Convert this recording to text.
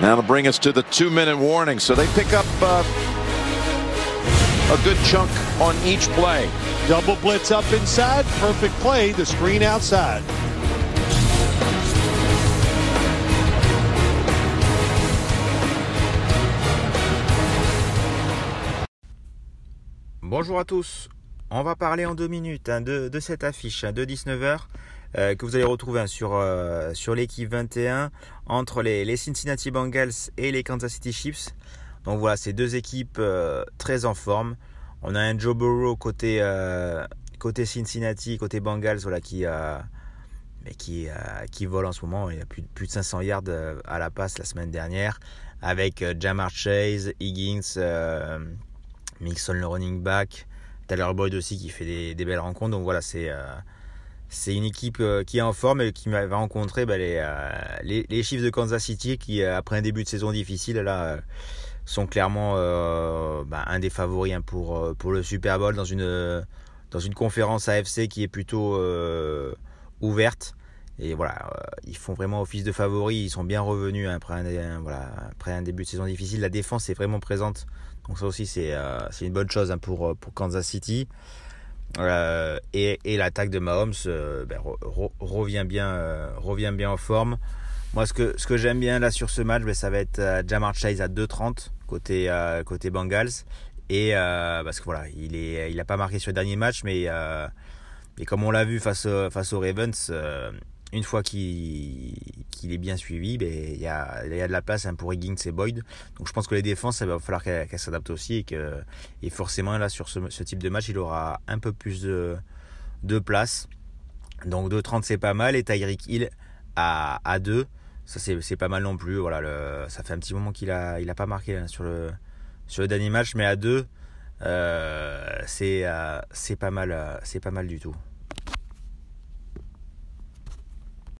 That'll bring us to the two-minute warning. So they pick up uh, a good chunk on each play. Double blitz up inside. Perfect play. The screen outside. Bonjour à tous. On va parler en deux minutes hein, de, de, cette affiche hein, de 19h euh, que vous allez retrouver hein, sur, euh, sur l'équipe 21 entre les, les, Cincinnati Bengals et les Kansas City Chiefs. Donc voilà, c'est deux équipes euh, très en forme. On a un Joe Burrow côté, côté Cincinnati, côté Bengals, voilà, qui, qui, qui vole en ce moment. Il a plus, plus de 500 yards à la passe la semaine dernière avec Jamar Chase, Higgins, Mixon le running back, Tyler Boyd aussi qui fait des, des belles rencontres. Donc voilà, c'est c'est une équipe euh, qui est en forme et qui va rencontrer bah, les, euh, les, les, de Kansas City qui, euh, après un début de saison difficile, sont clairement bah, un des favoris hein, pour, le Super Bowl dans une, dans une conférence AFC qui est plutôt ouverte. Et voilà, ils font vraiment office de favoris, ils sont bien revenus après un, voilà, après un début de saison difficile. La défense est vraiment présente, donc ça aussi c'est une bonne chose hein, pour Kansas City. Euh, et, et l'attaque de Mahomes euh, ben, re, revient, bien, euh, revient bien en forme. Moi, ce que, ce que j'aime bien là sur ce match, ben, ça va être Jamar Chase à 2,30 côté, côté Bengals. Et parce que voilà, il n'a il pas marqué sur le dernier match, mais, mais comme on l'a vu face, face aux Ravens, une fois qu'il est bien suivi, ben, il y, a, de la place hein, pour Higgins et Boyd. Donc je pense que les défenses, il va falloir qu'elles qu s'adaptent aussi et que et forcément là sur ce, type de match, il aura un peu plus de, de place. Donc 2,30 c'est pas mal et Tyreek Hill à, à 2, ça c'est pas mal non plus. Voilà, le, ça fait un petit moment qu'il a, il a pas marqué hein, sur, le, dernier match, mais à 2, euh, c'est euh, pas, mal, euh, pas mal du tout.